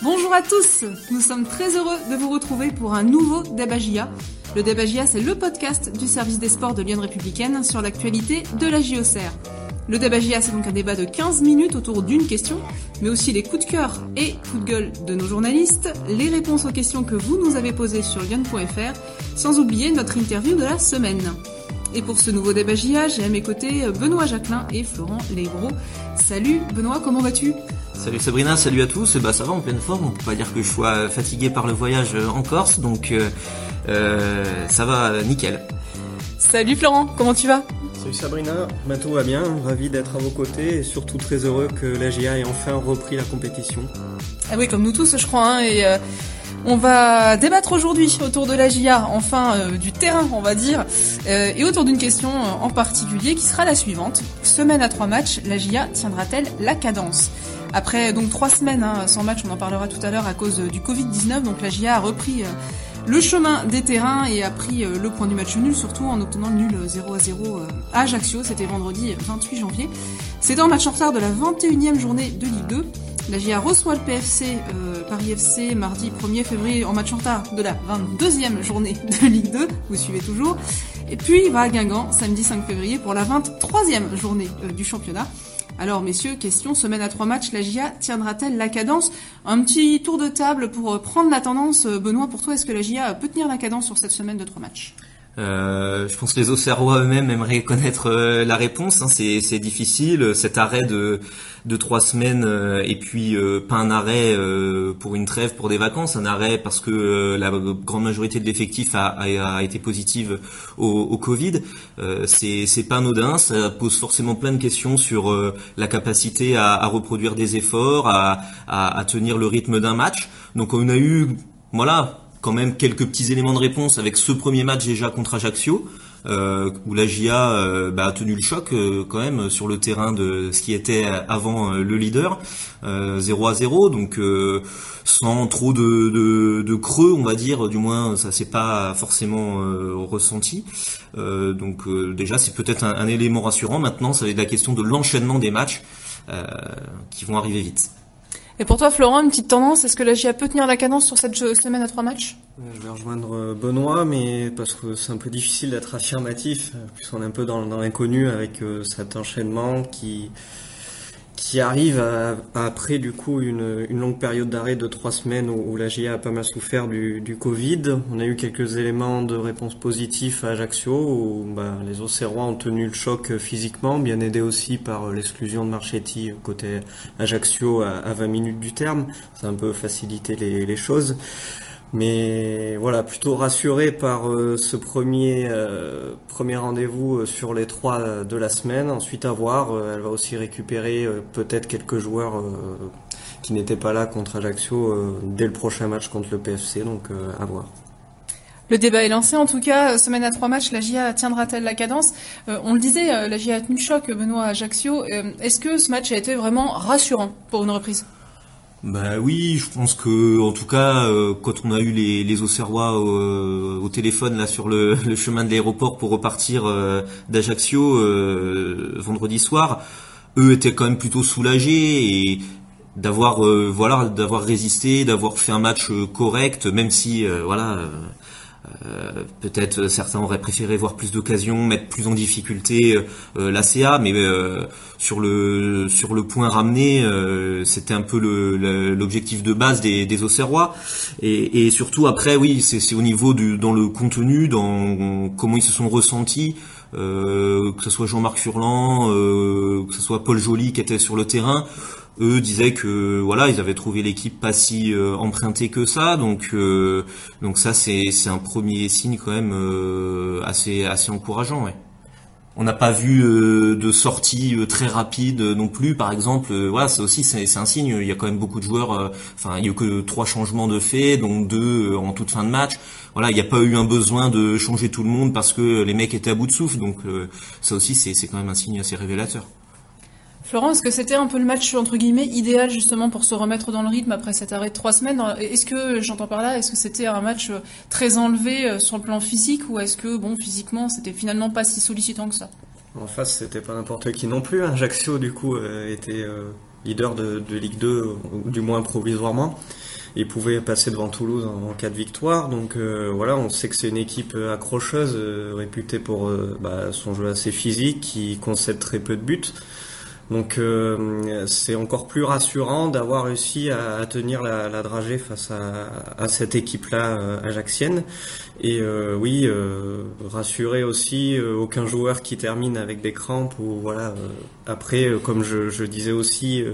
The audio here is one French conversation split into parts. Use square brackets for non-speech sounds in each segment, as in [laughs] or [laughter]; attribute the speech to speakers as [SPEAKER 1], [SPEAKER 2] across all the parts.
[SPEAKER 1] Bonjour à tous, nous sommes très heureux de vous retrouver pour un nouveau Debagia. Le Debagia, c'est le podcast du service des sports de Lyon Républicaine sur l'actualité de la JOCR. Le Debagia, c'est donc un débat de 15 minutes autour d'une question, mais aussi les coups de cœur et coups de gueule de nos journalistes, les réponses aux questions que vous nous avez posées sur lyon.fr, sans oublier notre interview de la semaine. Et pour ce nouveau débat JA, j'ai à mes côtés Benoît Jacquelin et Florent Lebro. Salut Benoît, comment vas-tu?
[SPEAKER 2] Salut Sabrina, salut à tous. bah ça va en pleine forme. On peut pas dire que je sois fatigué par le voyage en Corse, donc euh, euh, ça va nickel.
[SPEAKER 1] Salut Florent, comment tu vas?
[SPEAKER 3] Salut Sabrina, bah, tout va bien. Ravi d'être à vos côtés et surtout très heureux que la GIA ait enfin repris la compétition.
[SPEAKER 1] Ah oui, comme nous tous, je crois. Hein, et euh, on va débattre aujourd'hui autour de la GIA, enfin euh, du terrain, on va dire, euh, et autour d'une question euh, en particulier qui sera la suivante. Semaine à trois matchs, la GIA tiendra-t-elle la cadence? Après donc trois semaines hein, sans match, on en parlera tout à l'heure à cause du Covid-19, donc la GIA a repris le chemin des terrains et a pris le point du match nul, surtout en obtenant le nul 0 à 0 à Ajaccio, c'était vendredi 28 janvier. C'était un match en retard de la 21e journée de Ligue 2. La GIA reçoit le PFC, euh, Paris FC, mardi 1er février en match en retard de la 22e journée de [laughs] Ligue 2, vous suivez toujours. Et puis il va à Guingamp, samedi 5 février, pour la 23e journée euh, du championnat. Alors messieurs, question, semaine à trois matchs, la GIA tiendra-t-elle la cadence? Un petit tour de table pour euh, prendre la tendance. Benoît, pour toi, est-ce que la GIA peut tenir la cadence sur cette semaine de trois matchs?
[SPEAKER 2] Euh, je pense que les Auxerrois eux-mêmes aimeraient connaître euh, la réponse. Hein. C'est difficile. Cet arrêt de, de trois semaines euh, et puis pas un arrêt pour une trêve, pour des vacances, un arrêt parce que la grande majorité de l'effectif a, a, été positive au, au Covid. C'est pas anodin. Ça pose forcément plein de questions sur la capacité à, à, reproduire des efforts, à, à tenir le rythme d'un match. Donc on a eu, voilà, quand même quelques petits éléments de réponse avec ce premier match déjà contre Ajaccio. Euh, où la GIA euh, bah, a tenu le choc euh, quand même sur le terrain de ce qui était avant le leader, 0 à 0, donc sans trop de, creux, on va dire, du moins ça s'est pas forcément ressenti. donc déjà c'est peut-être un, élément rassurant. Maintenant, ça va être la question de l'enchaînement des matchs qui vont arriver vite.
[SPEAKER 1] Et pour toi, Florent, une petite tendance, est-ce que la GIA peut tenir la cadence sur cette semaine à trois matchs?
[SPEAKER 3] Je vais rejoindre euh, Benoît, mais parce que c'est un peu difficile d'être affirmatif, puisqu'on est un peu dans, l'inconnu avec euh, cet enchaînement qui qui arrive après du coup une, une longue période d'arrêt de trois semaines où, la GIA a pas mal souffert du, du, Covid. On a eu quelques éléments de réponse positifs à Ajaccio où bah, les Auxerrois ont tenu le choc physiquement, bien aidé aussi par l'exclusion de Marchetti côté Ajaccio à, à 20 minutes du terme. Ça a un peu facilité les, les choses. Mais voilà, plutôt rassuré par euh, ce premier euh, premier rendez-vous euh, sur les trois de la semaine. Ensuite à voir, elle va aussi récupérer peut-être quelques joueurs qui n'étaient pas là contre Ajaccio dès le prochain match contre le PFC, donc à voir.
[SPEAKER 1] Le débat est lancé en tout cas, semaine à trois matchs, la GIA tiendra-t-elle la cadence? On le disait, la GIA a tenu choc, Benoît Ajaccio. Est-ce que ce match a été vraiment rassurant pour une reprise?
[SPEAKER 2] Bah oui, je pense que en tout cas, euh, quand on a eu les, les Auxerrois euh, au téléphone là sur le, [laughs] chemin de l'aéroport pour repartir euh, d'Ajaccio vendredi soir, eux étaient quand même plutôt soulagés et d'avoir voilà d'avoir résisté, d'avoir fait un match correct, même si voilà euh, peut-être certains auraient préféré voir plus d'occasions, mettre plus en difficulté euh, euh la CA, mais euh, sur le sur le point ramené, c'était un peu l'objectif de base des, des Auxerrois. Et, et surtout après, oui, c'est au niveau du dans le contenu, dans comment ils se sont ressentis. que ce soit Jean-Marc Furlan, que ce soit Paul Joly qui était sur le terrain, eux disaient que voilà ils avaient trouvé l'équipe pas si euh, empruntée que ça. Donc euh, donc ça c'est c'est un premier signe quand même euh, assez assez encourageant ouais. On n'a pas vu de sortie très rapide non plus. Par exemple voilà ça aussi c'est un signe. Il y a quand même beaucoup de joueurs enfin il y a que trois changements de fait donc deux en toute fin de match. Voilà il n'y a pas eu un besoin de changer tout le monde parce que les mecs étaient à bout de souffle. Donc ça aussi c'est c'est quand même un signe assez révélateur
[SPEAKER 1] Florent, est-ce que c'était un peu le match entre guillemets idéal justement pour se remettre dans le rythme après cet arrêt de trois semaines? Est-ce que j'entends par là, est-ce que c'était un match euh, très enlevé euh, sur le plan physique? Ou est-ce que bon physiquement c'était finalement pas si sollicitant que ça?
[SPEAKER 3] En face, c'était pas n'importe qui non plus. Hein. Ajaccio du coup euh, était leader de, Ligue 2 ou du moins provisoirement. et pouvait passer devant Toulouse en, cas de victoire. Donc voilà, on sait que c'est une équipe accrocheuse, réputée pour bah, son jeu assez physique, qui concède très peu de buts. Donc euh, c'est encore plus rassurant d'avoir réussi à, tenir la, la, dragée face à, cette équipe-là euh, ajaxienne. Et euh, oui, rassurer aussi aucun joueur qui termine avec des crampes ou voilà. après, comme je, je disais aussi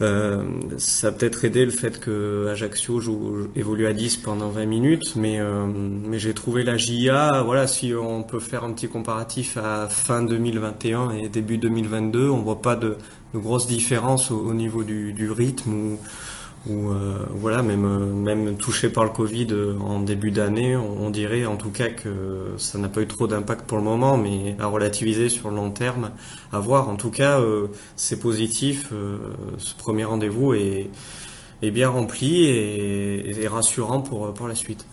[SPEAKER 3] euh, ça a peut-être aidé le fait que Ajaccio joue, évolue à 10 pendant 20 minutes, mais, euh, mais j'ai trouvé la JIA, voilà, si on peut faire un petit comparatif à fin 2021 et début 2022, on voit pas de, de grosses différences au, niveau du, du rythme ou, ou euh, voilà même euh, même touché par le Covid euh, en début d'année, on, dirait en tout cas que ça n'a pas eu trop d'impact pour le moment, mais à relativiser sur le long terme, à voir. En tout cas, c'est positif. ce premier rendez-vous est, est bien rempli et, et rassurant pour pour la suite.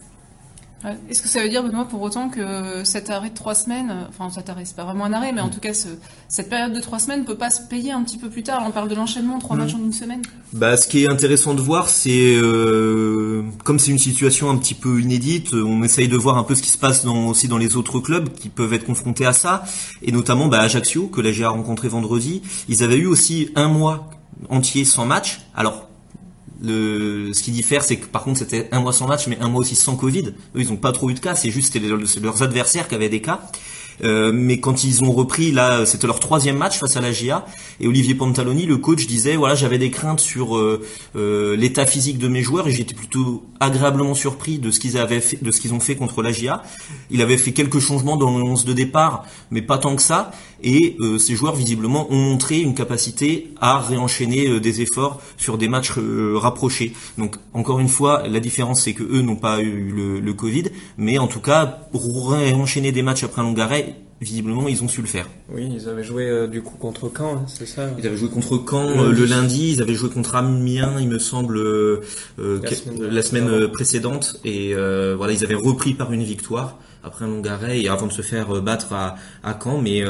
[SPEAKER 1] Est-ce que ça veut dire, Benoît, pour autant que cet arrêt de trois semaines, enfin cet arrêt, c'est pas vraiment un arrêt, mais en mm. tout cas cette période de trois semaines peut pas se payer un petit peu plus tard? On parle de l'enchaînement, trois mm. matchs en une semaine.
[SPEAKER 2] Bah, ce qui est intéressant de voir, c'est euh, comme c'est une situation un petit peu inédite, on essaye de voir un peu ce qui se passe dans, aussi dans les autres clubs qui peuvent être confrontés à ça, et notamment bah, Ajaccio que la GA a rencontré vendredi. Ils avaient eu aussi un mois entier sans match. Alors ce qui diffère, c'est que par contre c'était un mois sans match, mais un mois aussi sans Covid. Eux, ils n'ont pas trop eu de cas, c'est juste leurs adversaires qui avaient des cas. Euh, mais quand ils ont repris, là, c'était leur troisième match face à la GIA. Et Olivier Pantaloni, le coach, disait voilà, j'avais des craintes sur euh, euh, l'état physique de mes joueurs et j'étais plutôt agréablement surpris de ce qu'ils avaient de ce qu'ils ont fait contre la GIA. Il avait fait quelques changements dans le 11 de départ, mais pas tant que ça. Et ces joueurs visiblement ont montré une capacité à réenchaîner des efforts sur des matchs rapprochés. Donc encore une fois, la différence c'est que eux n'ont pas eu le, le Covid, mais en tout cas réenchaîner des matchs après un long arrêt visiblement ils ont su le faire.
[SPEAKER 3] Oui, ils avaient joué euh, du coup contre Caen, hein, c'est ça
[SPEAKER 2] Ils avaient joué contre Caen euh, le lundi, ils avaient joué contre Amiens, il me semble, euh, la semaine, précédente, et voilà, ils avaient repris par une victoire après un long arrêt et avant de se faire battre à, à Caen. Mais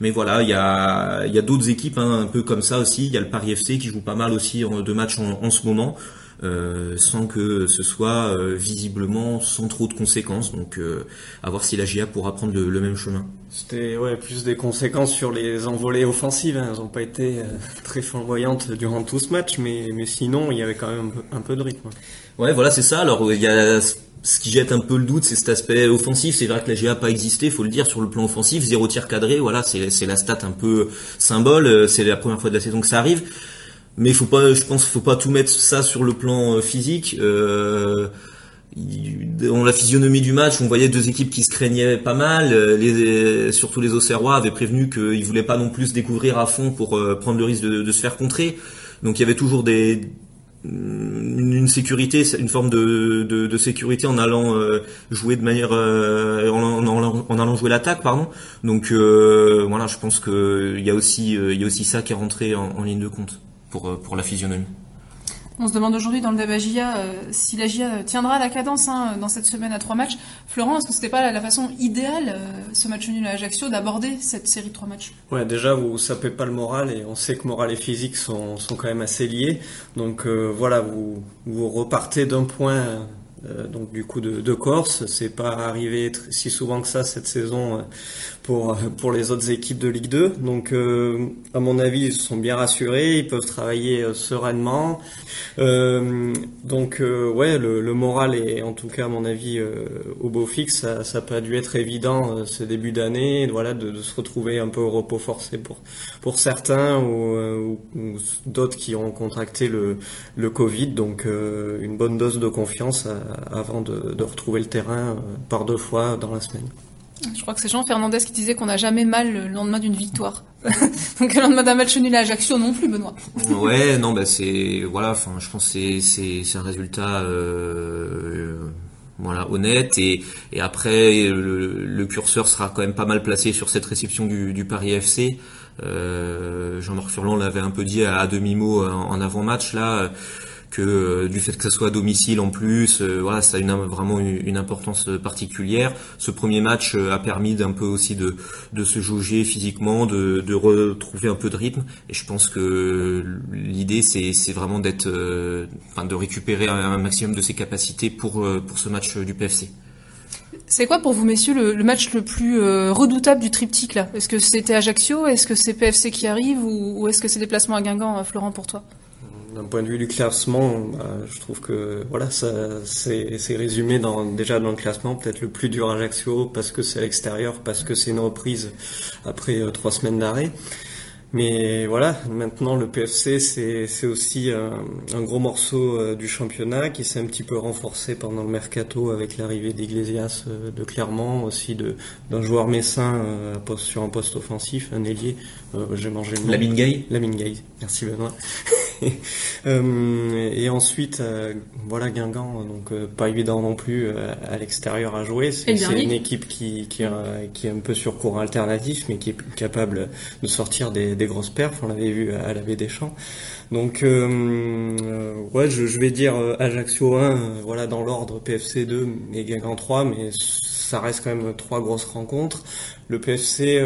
[SPEAKER 2] mais voilà, il y a y a d'autres équipes hein, un peu comme ça aussi. Il y a le Paris FC qui joue pas mal aussi en, de matchs en, en ce moment. Euh, sans que ce soit euh, visiblement sans trop de conséquences. Donc euh, à voir si la GIA pourra prendre le, même chemin.
[SPEAKER 3] C'était ouais, plus des conséquences sur les envolées offensives. Hein. Elles n'ont pas été très flamboyantes durant tout ce match, mais, mais sinon il y avait quand même un peu, de rythme.
[SPEAKER 2] Ouais, voilà, c'est ça. Alors il y a ce qui jette un peu le doute, c'est cet aspect offensif. C'est vrai que la GA n'a pas existé, faut le dire, sur le plan offensif. Zéro tir cadré, voilà, c'est la stat un peu symbole. C'est la première fois de la saison que ça arrive mais faut pas, je pense, faut pas tout mettre ça sur le plan euh, physique. Euh, dans la physionomie du match, on voyait deux équipes qui se craignaient pas mal. Euh, surtout les Auxerrois avaient prévenu qu'ils voulaient pas non plus se découvrir à fond pour euh, prendre le risque de, se faire contrer. Donc il y avait toujours des une, sécurité, une forme de, de, de sécurité en allant jouer de manière en, en, en, allant jouer l'attaque, pardon. Donc voilà, je pense que il y a aussi il y a aussi ça qui est rentré en ligne de compte pour, euh, pour la physionomie.
[SPEAKER 1] On se demande aujourd'hui dans le débat GIA euh, si la GIA tiendra la cadence hein, dans cette semaine à trois matchs. Florent, est-ce que c'était pas la, façon idéale, euh, ce match nul à Ajaccio, d'aborder cette série de trois matchs?
[SPEAKER 3] Ouais, déjà vous sapez pas le moral et on sait que moral et physique sont, quand même assez liés. Donc voilà, vous, repartez d'un point euh, donc du coup de, de Corse. C'est pas arrivé si souvent que ça cette saison euh, pour pour les autres équipes de Ligue 2. Donc euh, à mon avis ils sont bien rassurés, ils peuvent travailler sereinement. donc ouais le, le, moral est en tout cas à mon avis au beau fixe. Ça, ça pas dû être évident ce début d'année, voilà de, de, se retrouver un peu au repos forcé pour pour certains ou, ou, d'autres qui ont contracté le le Covid. Donc une bonne dose de confiance avant de, retrouver le terrain euh, par deux fois dans la semaine.
[SPEAKER 1] Je crois que c'est Jean Fernandez qui disait qu'on n'a jamais mal le lendemain d'une victoire. [laughs] Donc le lendemain d'un match nul à Ajaccio non plus, Benoît.
[SPEAKER 2] ouais, non, bah c'est voilà, enfin, je pense c'est c'est un résultat euh, voilà honnête et et après le, curseur sera quand même pas mal placé sur cette réception du, du Paris FC. Euh, Jean-Marc Furlan l'avait un peu dit à, demi mot en avant-match là que du fait que ça soit à domicile en plus, voilà, ça a vraiment une, importance particulière. Ce premier match a permis d'un peu aussi de, se jauger physiquement, de, retrouver un peu de rythme. Et je pense que l'idée c'est vraiment d'être, de récupérer un, maximum de ses capacités pour pour ce match du PFC.
[SPEAKER 1] C'est quoi pour vous, messieurs, le, match le plus euh, redoutable du triptyque là? Est-ce que c'était Ajaccio? Est-ce que c'est PFC qui arrive? Ou, est-ce que c'est déplacement à Guingamp, euh, Florent, pour toi?
[SPEAKER 3] D'un point de vue du classement, bah, je trouve que voilà, ça c'est résumé dans, déjà dans le classement. Peut-être le plus dur Ajaccio parce que c'est à l'extérieur, parce que c'est une reprise après euh, trois semaines d'arrêt. Mais voilà, maintenant le PFC c'est aussi un, gros morceau euh, du championnat qui s'est un petit peu renforcé pendant le mercato avec l'arrivée d'Iglesias euh, de Clermont, aussi de d'un joueur messin euh, sur un poste offensif, un ailier. J'ai mangé le nom.
[SPEAKER 2] Lamine Gay.
[SPEAKER 3] Lamine Gay. Merci Benoît. [laughs] [laughs] euh, et ensuite, euh, voilà Guingamp, donc euh, pas évident non plus à l'extérieur à jouer. C'est une équipe qui, qui, qui, est un peu sur courant alternatif, mais qui est capable de sortir des, des grosses perfs. On l'avait vu à la baie des Champs. Donc, ouais, je, je, vais dire Ajaccio 1, voilà dans l'ordre PFC 2 et Guingamp 3, mais ça reste quand même trois grosses rencontres. Le PFC,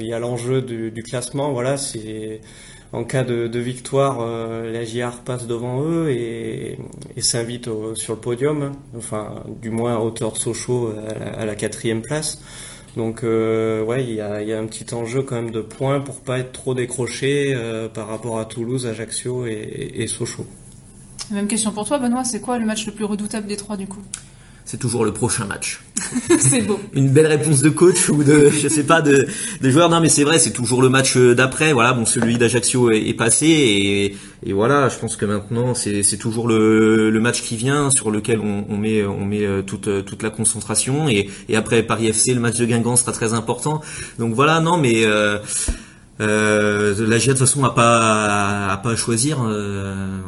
[SPEAKER 3] il y a l'enjeu du, du classement, voilà, c'est en cas de, victoire, euh, la JR passe devant eux et, s'invite sur le podium, enfin du moins à hauteur de Sochaux à la, quatrième place. Donc euh, ouais, il y a, un petit enjeu quand même de points pour pas être trop décroché euh, par rapport à Toulouse, Ajaccio et, et Sochaux.
[SPEAKER 1] Même question pour toi, Benoît. C'est quoi le match le plus redoutable des trois du coup?
[SPEAKER 2] C'est toujours le prochain match. [laughs]
[SPEAKER 1] c'est beau. [laughs]
[SPEAKER 2] Une belle réponse de coach ou de, [laughs] je sais pas, de, de joueur. Non, mais c'est vrai, c'est toujours le match euh, d'après. Voilà, bon, celui d'Ajaccio est, passé et, et, voilà, je pense que maintenant c'est, c'est toujours le, le match qui vient sur lequel on, on met, on met euh, toute, euh, toute la concentration et, et après Paris FC, le match de Guingamp sera très important. Donc voilà, non, mais euh, euh, la GIA de toute façon a pas, a pas à choisir. Euh,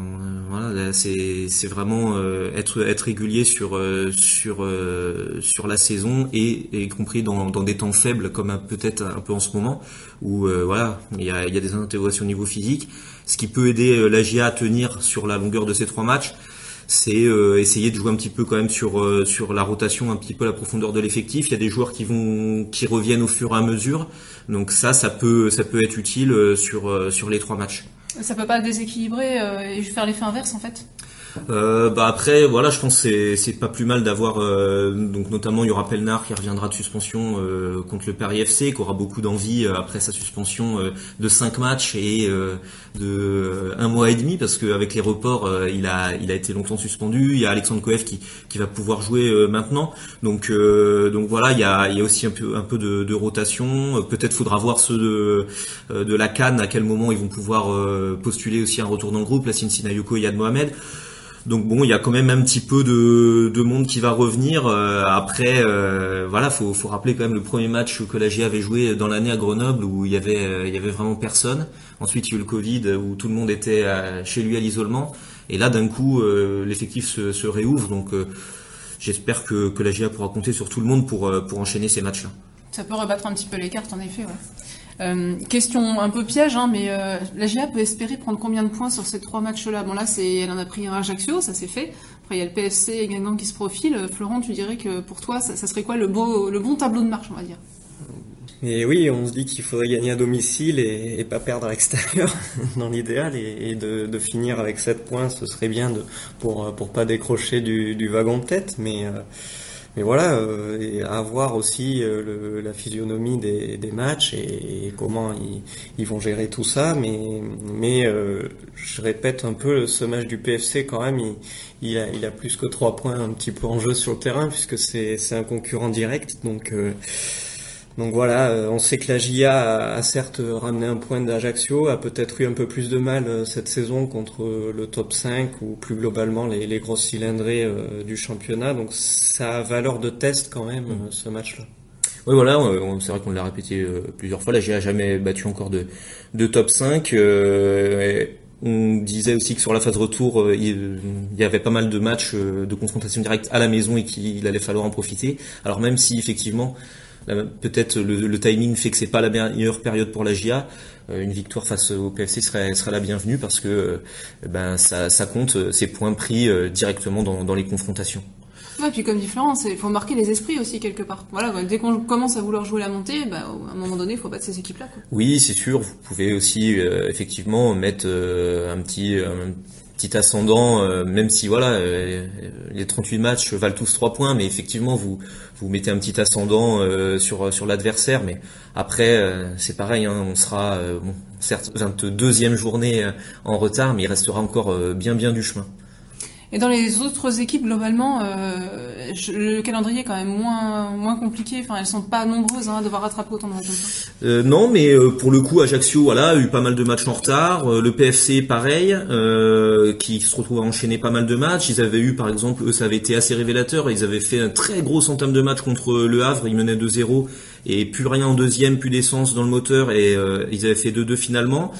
[SPEAKER 2] voilà, c'est c'est vraiment euh, être être régulier sur euh, sur euh, sur la saison et, y compris dans, dans des temps faibles comme peut-être un peu en ce moment où voilà il y a y a des interrogations au niveau physique. Ce qui peut aider la GIA à tenir sur la longueur de ces trois matchs, c'est essayer de jouer un petit peu quand même sur sur la rotation, un petit peu la profondeur de l'effectif. Il y a des joueurs qui vont qui reviennent au fur et à mesure, donc ça ça peut ça peut être utile sur sur les trois matchs.
[SPEAKER 1] Ça peut pas déséquilibrer euh, et faire l'effet inverse en fait
[SPEAKER 2] euh, bah après voilà je pense c'est c'est pas plus mal d'avoir euh, donc notamment il y aura Pelnar qui reviendra de suspension euh, contre le Paris FC qui aura beaucoup d'envie euh, après sa suspension de 5 matchs et de un mois et demi parce qu'avec les reports il a il a été longtemps suspendu. Il y a Alexandre Koev qui qui va pouvoir jouer maintenant. Donc donc voilà il y a il y a aussi un peu un peu de, de rotation. Peut-être faudra voir ceux de de la Cannes à quel moment ils vont pouvoir postuler aussi un retour dans le groupe. La Cincinnati Yoko et Yad Mohamed donc bon, il y a quand même un petit peu de, de monde qui va revenir. Euh, après, euh, voilà, faut, rappeler quand même le premier match que la GIA avait joué dans l'année à Grenoble où il y avait, euh, il y avait vraiment personne. Ensuite, il y a eu le Covid où tout le monde était chez lui à l'isolement. Et là, d'un coup, l'effectif se, réouvre. Donc, j'espère que, que la GIA pourra compter sur tout le monde pour, pour enchaîner ces matchs-là.
[SPEAKER 1] Ça peut rebattre un petit peu les cartes, en effet. Ouais. Euh, question un peu piège, hein, mais euh, la GA peut espérer prendre combien de points sur ces trois matchs-là? Bon là, elle en a pris un Ajaccio, ça c'est fait. Après, il y a le PFC et Guingamp qui se profilent. Euh, Florent, tu dirais que pour toi, ça, serait quoi le, bon tableau de marche, on va dire?
[SPEAKER 3] Et oui, on se dit qu'il faudrait gagner à domicile et, pas perdre à l'extérieur [laughs] dans l'idéal et, de, finir avec 7 points, ce serait bien pour pour pas décrocher du, du wagon de tête, mais mais voilà, euh, et à voir aussi euh, la physionomie des, des matchs et, comment ils, ils, vont gérer tout ça. Mais, mais euh, je répète un peu, ce match du PFC quand même, il, il, a, il a plus que trois points un petit peu en jeu sur le terrain puisque c'est un concurrent direct. Donc donc voilà, euh, on sait que la GIA a, certes ramené un point d'Ajaccio, a peut-être eu un peu plus de mal euh, cette saison contre le top 5 ou plus globalement les, les grosses cylindrées euh, du championnat. Donc ça a valeur de test quand même mm. ce match-là.
[SPEAKER 2] Oui voilà, c'est vrai qu'on l'a répété plusieurs fois, la GIA a jamais battu encore de, de top 5. on disait aussi que sur la phase retour, il y avait pas mal de matchs de confrontation directe à la maison et qu'il allait falloir en profiter. Alors même si effectivement peut-être le, timing fait que c'est pas la meilleure période pour la GIA. une victoire face au PFC serait, serait la bienvenue parce que ben ça, ça compte ces points pris directement dans, dans les confrontations.
[SPEAKER 1] Ouais, puis comme dit Florence, il faut marquer les esprits aussi quelque part. Voilà, dès qu'on commence à vouloir jouer la montée, bah, à un moment donné, il faut battre ces équipes-là.
[SPEAKER 2] Oui, c'est sûr. Vous pouvez aussi euh, effectivement mettre euh, un petit un petit ascendant, euh, même si voilà, les 38 matchs valent tous 3 points, mais effectivement vous vous mettez un petit ascendant sur sur l'adversaire, mais après c'est pareil, hein, on sera certes 22e journée en retard, mais il restera encore bien bien du chemin.
[SPEAKER 1] Et dans les autres équipes, globalement, euh, le calendrier est quand même moins moins compliqué. Enfin, elles sont pas nombreuses hein, à devoir rattraper autant de résultats.
[SPEAKER 2] Euh, non, mais euh, pour le coup, Ajaccio, voilà, a eu pas mal de matchs en retard. Euh, le PFC, pareil, euh, qui se retrouve à enchaîner pas mal de matchs. Ils avaient eu, par exemple, eux, ça avait été assez révélateur. Ils avaient fait un très gros entame de match contre le Havre. Ils menaient 2-0 et plus rien en deuxième, plus d'essence dans le moteur et ils avaient fait 2-2 finalement.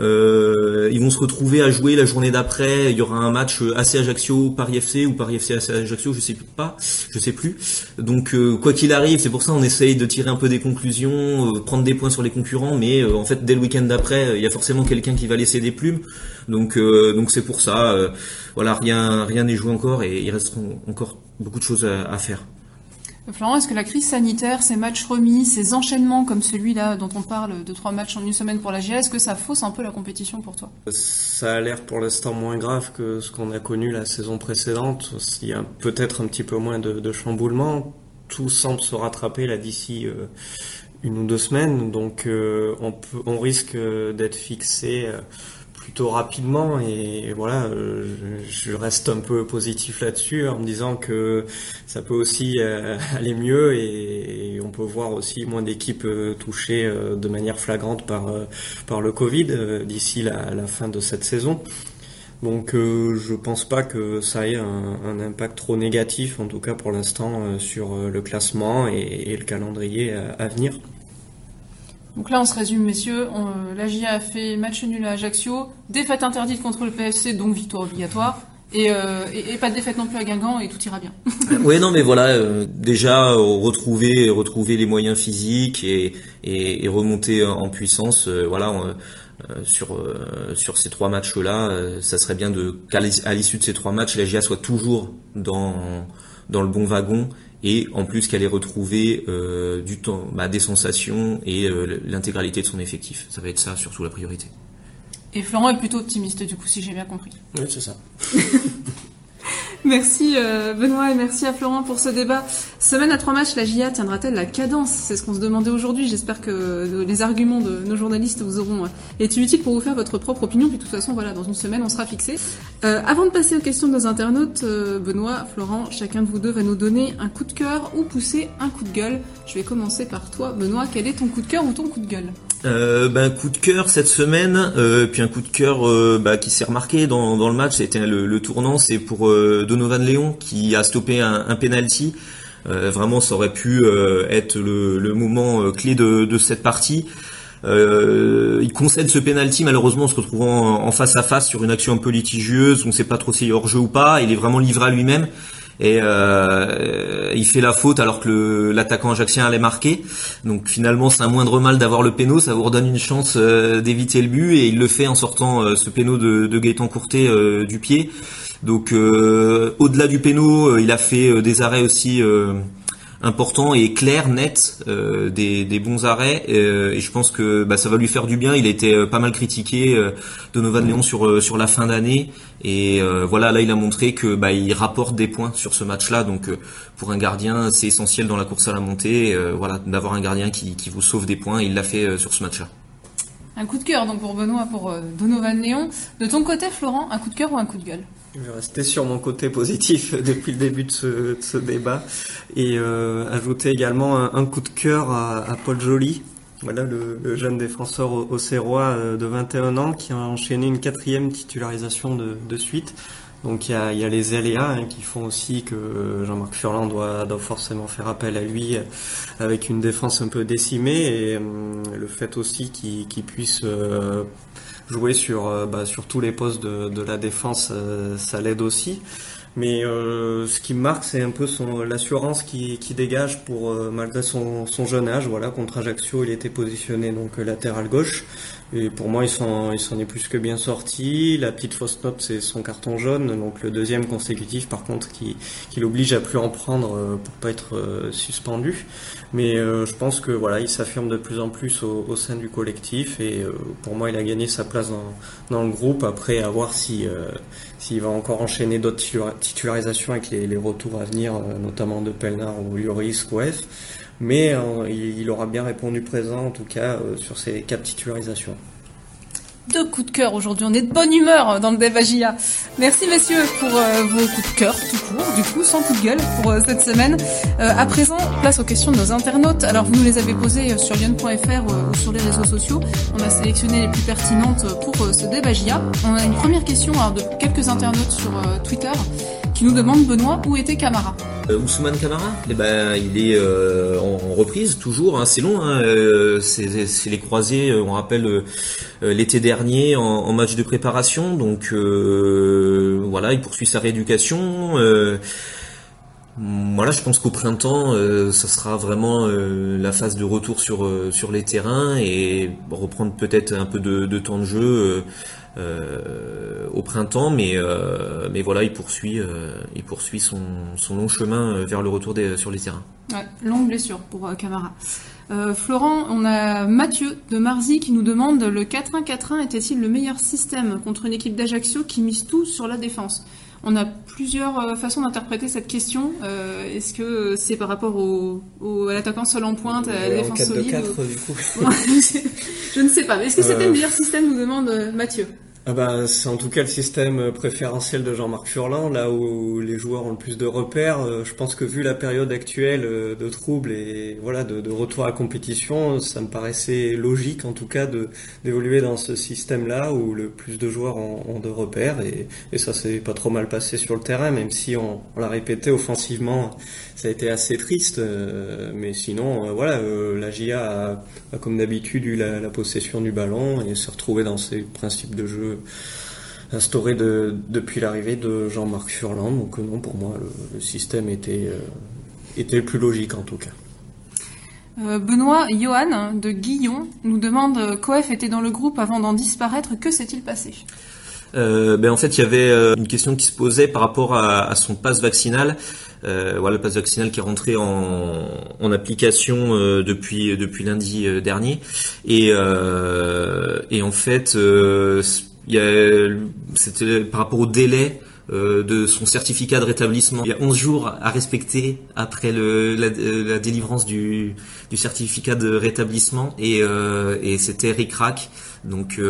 [SPEAKER 2] Euh, ils vont se retrouver à jouer la journée d'après. Il y aura un match assez Ajaccio Paris FC ou Paris FC assez Ajaccio, je sais pas, je sais plus. Donc euh, quoi qu'il arrive, c'est pour ça on essaye de tirer un peu des conclusions, euh, prendre des points sur les concurrents, mais en fait dès le week-end d'après, il y a forcément quelqu'un qui va laisser des plumes. Donc donc c'est pour ça. voilà, rien rien n'est joué encore et il reste encore beaucoup de choses à faire.
[SPEAKER 1] Florent, est-ce que la crise sanitaire, ces matchs remis, ces enchaînements comme celui-là dont on parle de trois matchs en une semaine pour la GA, est-ce que ça fausse un peu la compétition pour toi?
[SPEAKER 3] Ça a l'air pour l'instant moins grave que ce qu'on a connu la saison précédente. Il y a peut-être un petit peu moins de, chamboulements. Tout semble se rattraper là d'ici euh, une ou deux semaines, donc euh, on, peut, on risque d'être fixé. Euh, plutôt rapidement et voilà, euh, je reste un peu positif là-dessus en me disant que ça peut aussi euh, [laughs] aller mieux et, on peut voir aussi moins d'équipes euh, touchées de manière flagrante par le Covid d'ici la, fin de cette saison. Donc je pense pas que ça ait un, impact trop négatif, en tout cas pour l'instant, sur le classement et, le calendrier à venir.
[SPEAKER 1] Donc là, on se résume, messieurs. la GIA a fait match nul à Ajaccio, défaite interdite contre le PFC, donc victoire obligatoire. Et, euh, pas de défaite non plus à Guingamp et tout ira bien. [laughs]
[SPEAKER 2] oui, non, mais voilà, euh, déjà retrouver retrouver les moyens physiques et, et, remonter en puissance. Euh, voilà, sur ces trois matchs-là, ça serait bien de qu'à l'issue de ces trois matchs, la GIA soit toujours dans dans le bon wagon et en plus qu'elle ait retrouvé euh, du temps, bah, des sensations et euh, l'intégralité de son effectif. Ça va être ça surtout la priorité.
[SPEAKER 1] Et Florent est plutôt optimiste du coup, si j'ai bien compris.
[SPEAKER 3] Oui, c'est ça. [laughs]
[SPEAKER 1] Merci euh, Benoît et merci à Florent pour ce débat. Semaine à trois matchs, la GIA tiendra-t-elle la cadence? C'est ce qu'on se demandait aujourd'hui. J'espère que les arguments de nos journalistes vous auront euh, été utiles pour vous faire votre propre opinion. Puis de toute façon, voilà, dans une semaine, on sera fixé. Euh, avant de passer aux questions de nos internautes, Benoît, Florent, chacun de vous deux va nous donner un coup de cœur ou pousser un coup de gueule. Je vais commencer par toi, Benoît. Quel est ton coup de cœur ou ton coup de gueule?
[SPEAKER 2] Euh, ben, coup de cœur cette semaine, euh, puis un coup de cœur euh, bah, qui s'est remarqué dans, dans le match, c'était le, le, tournant, c'est pour euh, Donovan Léon qui a stoppé un, un penalty. vraiment, ça aurait pu être le, le moment clé de, de, cette partie. il concède ce penalty malheureusement en se retrouvant en, face à face sur une action un peu litigieuse, on ne sait pas trop s'il est hors jeu ou pas. Il est vraiment livré à lui-même et euh, il fait la faute alors que l'attaquant ajaxien allait marquer. Donc finalement c'est un moindre mal d'avoir le péno, ça vous redonne une chance euh, d'éviter le but et il le fait en sortant euh, ce péno de, de Gaëtan Courtet du pied. Donc au-delà du péno, il a fait des arrêts aussi important et clair, net, euh, des, bons arrêts. Euh, et je pense que bah, ça va lui faire du bien. Il a été euh, pas mal critiqué, Donovan Léon sur la fin d'année. Et voilà, là, il a montré que bah, il rapporte des points sur ce match-là. Donc pour un gardien, c'est essentiel dans la course à la montée. voilà, d'avoir un gardien qui, qui vous sauve des points. il l'a fait sur ce match-là.
[SPEAKER 1] Un coup de cœur donc pour Benoît, pour Donovan Léon. De ton côté, Florent, un coup de cœur ou un coup de gueule?
[SPEAKER 3] Je vais rester sur mon côté positif [laughs] depuis le début de ce, débat et euh, ajouter également un, coup de cœur à, Paul Joly, voilà le, jeune défenseur au, euh, de 21 ans qui a enchaîné une quatrième titularisation de, suite. Donc il y a, les aléas hein, qui font aussi que Jean-Marc Furlan doit, forcément faire appel à lui avec une défense un peu décimée et hum, le fait aussi qu'il puisse euh, jouer sur, euh, bah, sur tous les postes de, de la défense, euh, ça l'aide aussi. Mais euh, ce qui marque, c'est un peu son l'assurance qui, qui dégage pour malgré son, son jeune âge. Voilà, contre Ajaccio, il était positionné donc latéral gauche. Et pour moi, il s'en, il s'en est plus que bien sorti. La petite fausse note, c'est son carton jaune, donc le deuxième consécutif, par contre, qui, qui l'oblige à plus en prendre euh, pour pas être euh, suspendu. Mais euh, je pense que voilà, il s'affirme de plus en plus au, au sein du collectif et pour moi, il a gagné sa place dans, dans le groupe. Après, à voir si s'il va encore enchaîner d'autres titularisations avec les, retours à venir, notamment de Pelnar ou Lloris ou F mais euh, il, aura bien répondu présent en tout cas euh, sur ces quatre titularisations
[SPEAKER 1] deux coups de cœur aujourd'hui. On est de bonne humeur dans le Devagia. Merci messieurs pour euh, vos coups de cœur tout court, du coup sans coup de gueule pour cette semaine. à présent, place aux questions de nos internautes. Alors vous nous les avez posées sur lyon.fr ou sur les réseaux sociaux. On a sélectionné les plus pertinentes pour ce Devagia. On a une première question de quelques internautes sur Twitter qui nous demandent Benoît où était Camara
[SPEAKER 2] euh, Ousmane Camara eh ben, Il est euh, en, reprise toujours, hein, c'est long, hein, euh, c'est les croisés, on rappelle l'été dernier en, match de préparation, donc voilà, il poursuit sa rééducation. Voilà, je pense qu'au printemps, ça sera vraiment la phase de retour sur sur les terrains et reprendre peut-être un peu de, temps de jeu au printemps, mais euh, mais voilà, il poursuit euh, il poursuit son, son long chemin vers le retour des, sur les terrains.
[SPEAKER 1] Ouais, longue blessure pour Camara. Florent, on a Mathieu de Marzy qui nous demande le 4-1-4-1 était-il le meilleur système contre une équipe d'Ajaccio qui mise tout sur la défense? On a plusieurs façons d'interpréter cette question. Est-ce que c'est par rapport au, à l'attaquant seul en pointe, à la défense solide 4
[SPEAKER 3] du coup. [laughs]
[SPEAKER 1] Je ne sais pas. Est-ce que c'était le meilleur système, nous demande Mathieu?
[SPEAKER 3] Ah bah, c'est en tout cas le système préférentiel de Jean-Marc Furlan, là où les joueurs ont le plus de repères. Euh, je pense que vu la période actuelle euh, de troubles et voilà de, retour à compétition, ça me paraissait logique en tout cas d'évoluer dans ce système-là où le plus de joueurs ont, de repères et, ça s'est pas trop mal passé sur le terrain, même si on, l'a répété offensivement ça a été assez triste, euh, mais sinon, voilà, la GIA a, comme d'habitude eu la, possession du ballon et s'est retrouvée dans ses principes de jeu instaurés depuis l'arrivée de Jean-Marc Furlan. Donc non, pour moi, le, système était, était le plus logique en tout cas.
[SPEAKER 1] Benoît Johan de Guillon nous demande Coef était dans le groupe avant d'en disparaître. Que s'est-il passé?
[SPEAKER 2] Ben en fait, il y avait une question qui se posait par rapport à, à son passe vaccinal. Euh, voilà le pass vaccinal qui est rentré en, en application euh, depuis depuis lundi euh, dernier et et en fait c'était par rapport au délai de son certificat de rétablissement. Il y a 11 jours à respecter après le, la, la, délivrance du, du, certificat de rétablissement et, et c'était ric-rac. Donc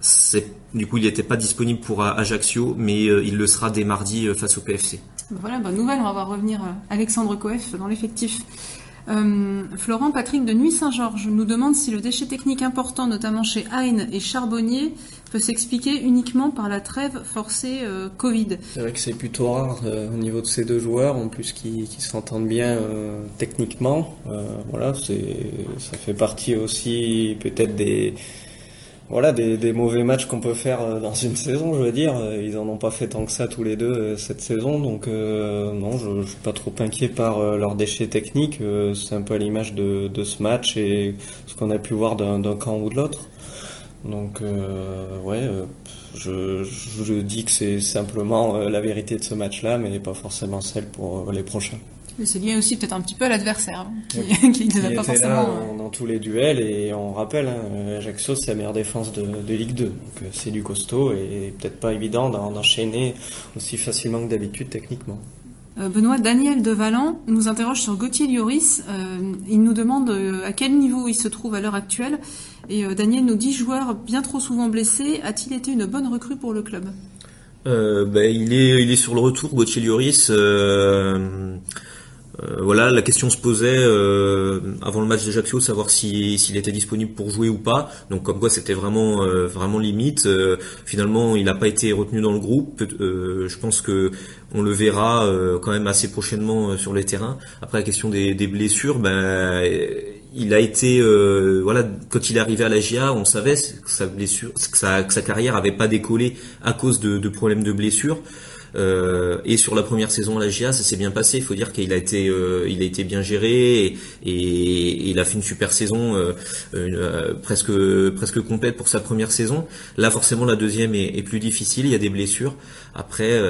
[SPEAKER 2] c'est du coup il n'était pas disponible pour Ajaccio, mais il le sera dès mardi face au PFC.
[SPEAKER 1] Voilà, bonne nouvelle, on va voir revenir euh, Alexandre Coef dans l'effectif. Euh, Florent Patrick de Nuit Saint-Georges nous demande si le déchet technique important, notamment chez Hein et Charbonnier, peut s'expliquer uniquement par la trêve forcée euh, Covid.
[SPEAKER 3] C'est vrai que c'est plutôt rare au niveau de ces deux joueurs, en plus qui, s'entendent bien techniquement. voilà, ça fait partie aussi peut-être des voilà des, mauvais matchs qu'on peut faire euh, dans une [laughs] saison, je veux dire. Euh, ils en ont pas fait tant que ça tous les deux euh, cette saison, donc non, je, je suis pas trop inquiet par leurs déchets techniques. c'est un peu à l'image de, de, ce match et ce qu'on a pu voir d'un camp ou de l'autre. Donc ouais, je, je dis que c'est simplement la vérité de ce match-là, mais pas forcément celle pour les prochains.
[SPEAKER 1] C'est lié aussi peut-être un petit peu à l'adversaire, hein, qui,
[SPEAKER 3] ne [laughs] pas forcément. Là euh, dans, tous les duels et on rappelle, hein, Ajaccio c'est la meilleure défense de, Ligue 2, donc euh, c'est du costaud et peut-être pas évident d'enchaîner aussi facilement que d'habitude techniquement.
[SPEAKER 1] Euh, Benoît Daniel de Valent nous interroge sur Gauthier Lloris. il nous demande à quel niveau il se trouve à l'heure actuelle. Et Daniel nous dit joueur bien trop souvent blessé, a-t-il été une bonne recrue pour le club?
[SPEAKER 2] Ben, il est il est sur le retour Gauthier Lloris. Euh, voilà, la question se posait euh, avant le match d'Ajaccio, savoir s'il était disponible pour jouer ou pas. Donc comme quoi c'était vraiment euh, vraiment limite. finalement, il n'a pas été retenu dans le groupe. je pense que on le verra quand même assez prochainement sur les terrains. Après la question des, blessures, ben il a été voilà quand il est arrivé à la GIA, on savait que sa carrière avait pas décollé à cause de, de problèmes de blessures. et sur la première saison à la GIA, ça s'est bien passé. Il faut dire qu'il a été, il a été bien géré et, il a fait une super saison, presque presque complète pour sa première saison. Là, forcément, la deuxième est, plus difficile. Il y a des blessures. Après,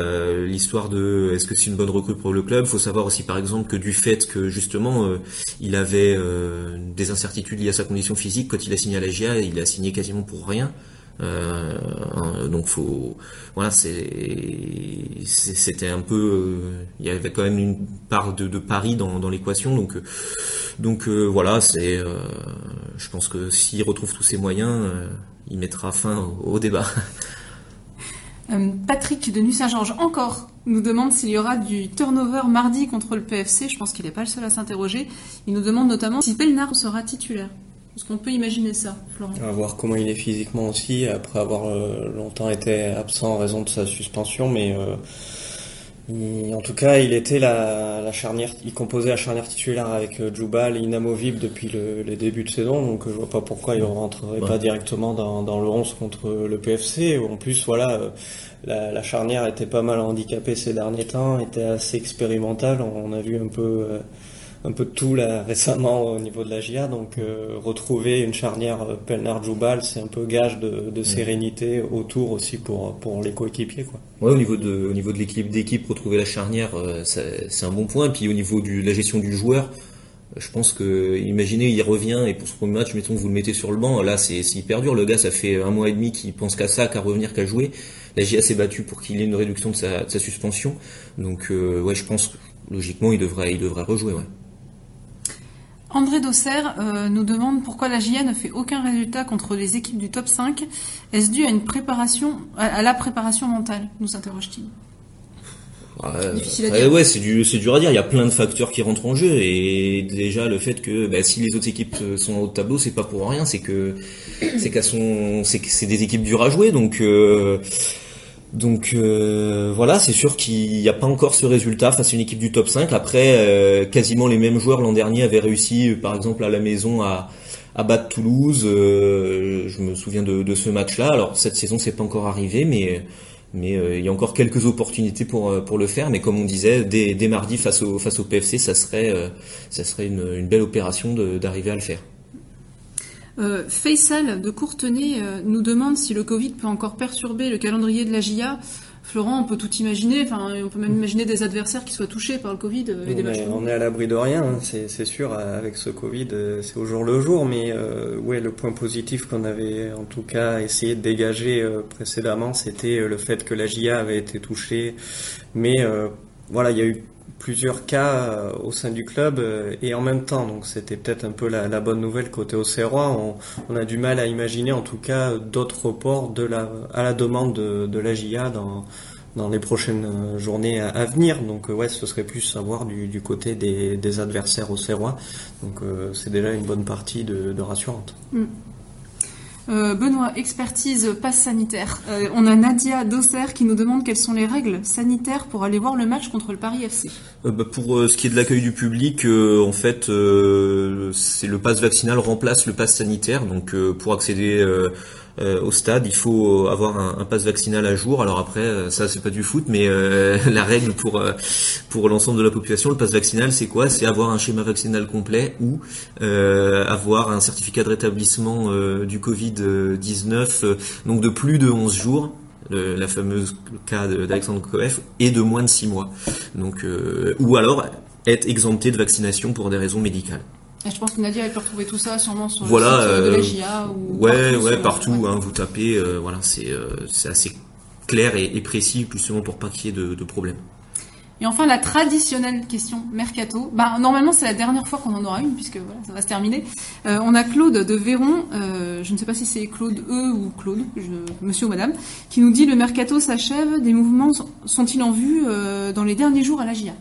[SPEAKER 2] l'histoire de est-ce que c'est une bonne recrue pour le club, faut savoir aussi par exemple que du fait que justement il avait des incertitudes liées à sa condition physique quand il a signé à la GIA, il a signé quasiment pour rien. Euh, donc faut voilà c'était un peu euh, il y avait quand même une part de, de pari dans, l'équation donc donc euh, voilà c'est je pense que s'il retrouve tous ses moyens il mettra fin au, débat
[SPEAKER 1] Patrick de Nuit-Saint-Georges encore nous demande s'il y aura du turnover mardi contre le PFC. Je pense qu'il n'est pas le seul à s'interroger. Il nous demande notamment si Pelnard sera titulaire. Est-ce qu'on peut imaginer ça, Florent
[SPEAKER 3] On va voir comment il est physiquement aussi, après avoir euh, longtemps été absent en raison de sa suspension, mais euh, en tout cas, il était la, charnière, il composait la charnière titulaire avec euh, Djoubal inamovible depuis le, les débuts de saison, donc je vois pas pourquoi il ne rentrerait pas directement dans, le 11 contre le PFC. En plus, voilà, la, charnière était pas mal handicapée ces derniers temps, était assez expérimentale. On, a vu un peu un peu de tout là récemment au niveau de la GIA. Donc euh, retrouver une charnière euh, Pelnard-Joubal, c'est un peu gage de, de sérénité autour aussi pour pour les coéquipiers quoi.
[SPEAKER 2] Ouais, au niveau de au niveau de l'équipe d'équipe, retrouver la charnière, euh, c'est un bon point. Et puis au niveau de la gestion du joueur. Je pense que, imaginez, il revient et pour ce premier match, mettons que vous le mettez sur le banc, là c'est hyper dur. Le gars, ça fait un mois et demi qu'il pense qu'à ça, qu'à revenir, qu'à jouer. La GIA s'est battue pour qu'il ait une réduction de sa, de sa suspension. Donc, ouais, je pense que logiquement, il devrait, il devrait rejouer. Ouais.
[SPEAKER 1] André Dosser euh, nous demande pourquoi la GIA ne fait aucun résultat contre les équipes du top 5. Est-ce dû à une préparation, à, la préparation mentale? Nous interroge-t-il.
[SPEAKER 2] Ouais, ouais c'est du, c'est dur à dire. Il y a plein de facteurs qui rentrent en jeu et déjà le fait que bah, si les autres équipes sont au tableau, c'est pas pour rien. C'est que c'est qu'elles sont, c'est que c'est des équipes dures à jouer. Donc euh, donc euh, voilà, c'est sûr qu'il n'y a pas encore ce résultat face à une équipe du top 5. Après, euh, quasiment les mêmes joueurs l'an dernier avaient réussi, par exemple à la maison, à, à battre Toulouse. Euh, je me souviens de, ce match-là. Alors cette saison, c'est pas encore arrivé, mais mais il y a encore quelques opportunités pour pour le faire. Mais comme on disait, dès, dès mardi face au face au PFC, ça serait ça serait une, une belle opération d'arriver à le faire.
[SPEAKER 1] Euh, Faisal de Courtenay euh, nous demande si le Covid peut encore perturber le calendrier de la GIA. Florent, on peut tout imaginer. Enfin, on peut même imaginer des adversaires qui soient touchés par le Covid
[SPEAKER 3] euh, et des matchs. On est à l'abri de rien, hein, c'est sûr. Avec ce Covid, c'est au jour le jour. Mais ouais, le point positif qu'on avait en tout cas essayé de dégager précédemment, c'était le fait que la GIA avait été touchée. Mais voilà, il y a eu plusieurs cas euh, au sein du club euh, et en même temps. Donc c'était peut-être un peu la, bonne nouvelle côté Auxerrois. On, a du mal à imaginer en tout cas d'autres reports de la, à la demande de, la GIA dans, dans les prochaines euh, journées à, venir. Donc ouais, ce serait plus savoir du, du côté des, adversaires Auxerrois. Donc c'est déjà une bonne partie de, de rassurante. Mm.
[SPEAKER 1] Euh, Benoît, expertise passe sanitaire. Euh, on a Nadia Dosser qui nous demande quelles sont les règles sanitaires pour aller voir le match contre le Paris FC.
[SPEAKER 2] Euh, bah, pour ce qui est de l'accueil du public, en fait, c'est le pass vaccinal remplace le pass sanitaire. Donc pour accéder au stade, il faut avoir un, un passe vaccinal à jour. Alors après, euh, ça c'est pas du foot, mais euh, [laughs] la règle pour l'ensemble de la population, le passe vaccinal, c'est quoi? C'est avoir un schéma vaccinal complet ou avoir un certificat de rétablissement du Covid 19, donc de plus de 11 jours. la fameuse cas d'Alexandre Koef, et de moins de 6 mois. Donc, ou alors être exempté de vaccination pour des raisons médicales.
[SPEAKER 1] Et je pense que Nadia elle peut retrouver tout ça sûrement sur le site de la GIA ou
[SPEAKER 2] ouais partout, ouais partout hein, vous tapez euh, voilà c'est euh, assez clair et, et, précis justement pour pas qu'il y ait de, de problème.
[SPEAKER 1] Et enfin la traditionnelle question mercato. Bah normalement c'est la dernière fois qu'on en aura une puisque voilà ça va se terminer. Euh, on a Claude de Véron, euh, je ne sais pas si c'est Claude E ou Claude, je, Monsieur ou Madame, qui nous dit le mercato s'achève. Des mouvements sont-ils en vue euh, dans les derniers jours à la GIA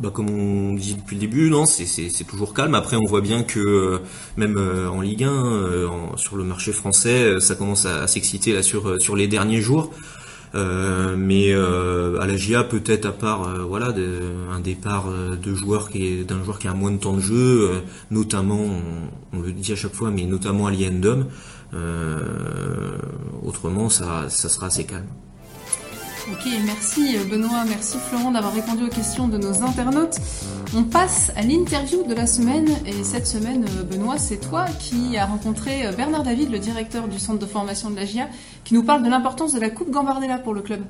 [SPEAKER 2] bah, comme on dit depuis le début, non, c'est toujours calme. Après, on voit bien que euh, même euh, en Ligue 1, euh, sur le marché français, ça commence à, s'exciter là sur sur les derniers jours. mais à la GIA, peut-être à part voilà un départ de joueurs qui est d'un joueur qui a moins de temps de jeu, notamment, on, le dit à chaque fois, mais notamment à l'Iendom. autrement, ça, ça sera assez calme.
[SPEAKER 1] Ok, merci Benoît, merci Florent d'avoir répondu aux questions de nos internautes. On passe à l'interview de la semaine et cette semaine, Benoît, c'est toi qui as rencontré Bernard David, le directeur du centre de formation de la GIA, qui nous parle de l'importance de la Coupe Gambardella pour le club.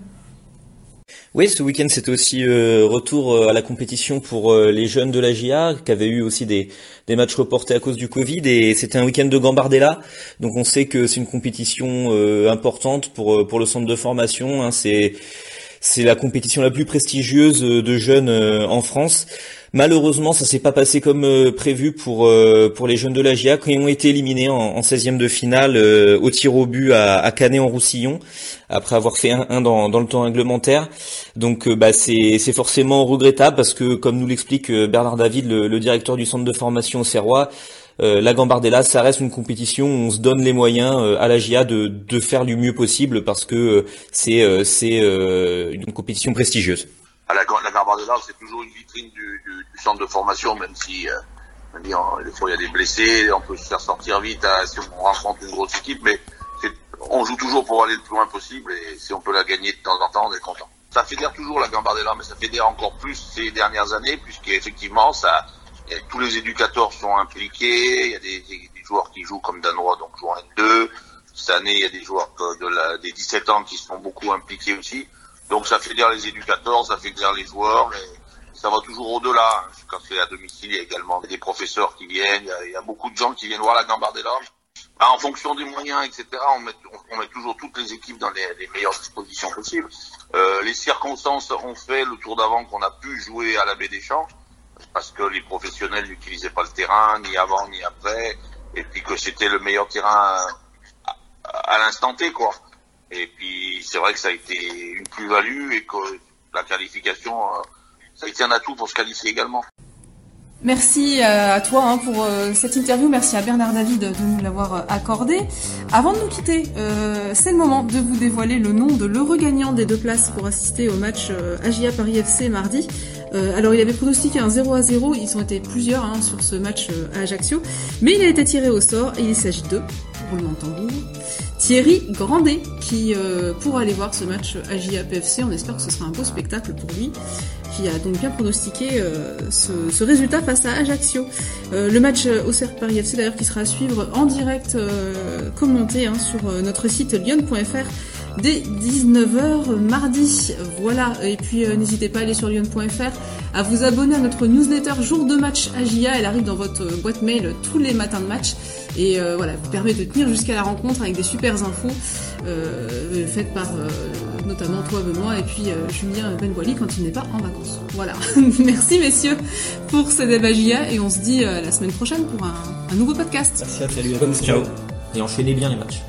[SPEAKER 2] Oui, ce week-end c'était aussi euh, retour euh, à la compétition pour euh, les jeunes de la GIA, qui avaient eu aussi des, matchs reportés à cause du Covid, et c'était un week-end de Gambardella. Donc on sait que c'est une compétition importante pour pour le centre de formation. Hein. c'est c'est la compétition la plus prestigieuse de jeunes en France. Malheureusement, ça s'est pas passé comme euh, prévu pour euh, pour les jeunes de la GIA qui ont été éliminés en, 16e de finale euh, au tir au but à, à Canet en Roussillon après avoir fait un, dans, le temps réglementaire. Donc bah c'est forcément regrettable parce que comme nous l'explique Bernard David, le, directeur du centre de formation au Serrois, la Gambardella, ça reste une compétition où on se donne les moyens à la GIA de, de faire du mieux possible parce que c'est c'est une compétition prestigieuse
[SPEAKER 4] à la, la Gambardella, c'est toujours une vitrine du, du, du, centre de formation, même si euh, des fois il y a des blessés, on peut se faire sortir vite hein, si on rencontre une grosse équipe, mais on joue toujours pour aller le plus loin possible et si on peut la gagner de temps en temps, on est content. Ça fédère toujours la Gambardella, mais ça fédère encore plus ces dernières années, puisqu'effectivement, ça, tous les éducateurs sont impliqués, il y a des, des, joueurs qui jouent comme Danois, donc jouent en N2. Cette année, il y a des joueurs de la, des 17 ans qui sont beaucoup impliqués aussi. Donc ça fait dire les éducateurs, ça fait dire les joueurs, et ça va toujours au-delà. Quand c'est à domicile, il y a également des professeurs qui viennent, il y a, beaucoup de gens qui viennent voir la Gambardella. Bah, en fonction des moyens, etc., on met, toujours toutes les équipes dans les, les meilleures dispositions possibles. Euh, les circonstances ont fait le tour d'avant qu'on a pu jouer à la baie des Champs, parce que les professionnels n'utilisaient pas le terrain, ni avant ni après, et puis que c'était le meilleur terrain à, à l'instant T, quoi. Et puis c'est vrai que ça a été une plus-value et que la qualification, euh, ça a été un atout pour se qualifier également.
[SPEAKER 1] Merci euh, à toi hein, pour euh, cette interview. Merci à Bernard David de nous l'avoir accordé. Avant de nous quitter, c'est le moment de vous dévoiler le nom de l'heureux gagnant des deux places pour assister au match AGIA Paris FC mardi. alors il avait pronostiqué un 0 à 0, ils ont été plusieurs hein, sur ce match à Ajaccio, mais il a été tiré au sort et il s'agit de, roulement de tambour, Thierry Grandet qui euh, pourra aller voir ce match AJA PFC. On espère que ce sera un beau spectacle pour lui qui a donc bien pronostiqué euh, ce, résultat face à Ajaccio. Euh, le match au Cercle Paris FC d'ailleurs qui sera à suivre en direct commenté hein, sur notre site lyon.fr dès 19h mardi. Voilà, et puis n'hésitez pas à aller sur lyon.fr, à vous abonner à notre newsletter jour de match AJA, elle arrive dans votre boîte mail tous les matins de match et euh, voilà, vous permet de tenir jusqu'à la rencontre avec des super infos euh, faites par euh, notamment toi Benoît et puis Julien Benboili quand il n'est pas en vacances. Voilà. [laughs] Merci messieurs pour ce débat et on se dit la semaine prochaine pour un, nouveau podcast.
[SPEAKER 2] Merci à salut, ciao et enchaînez bien les matchs.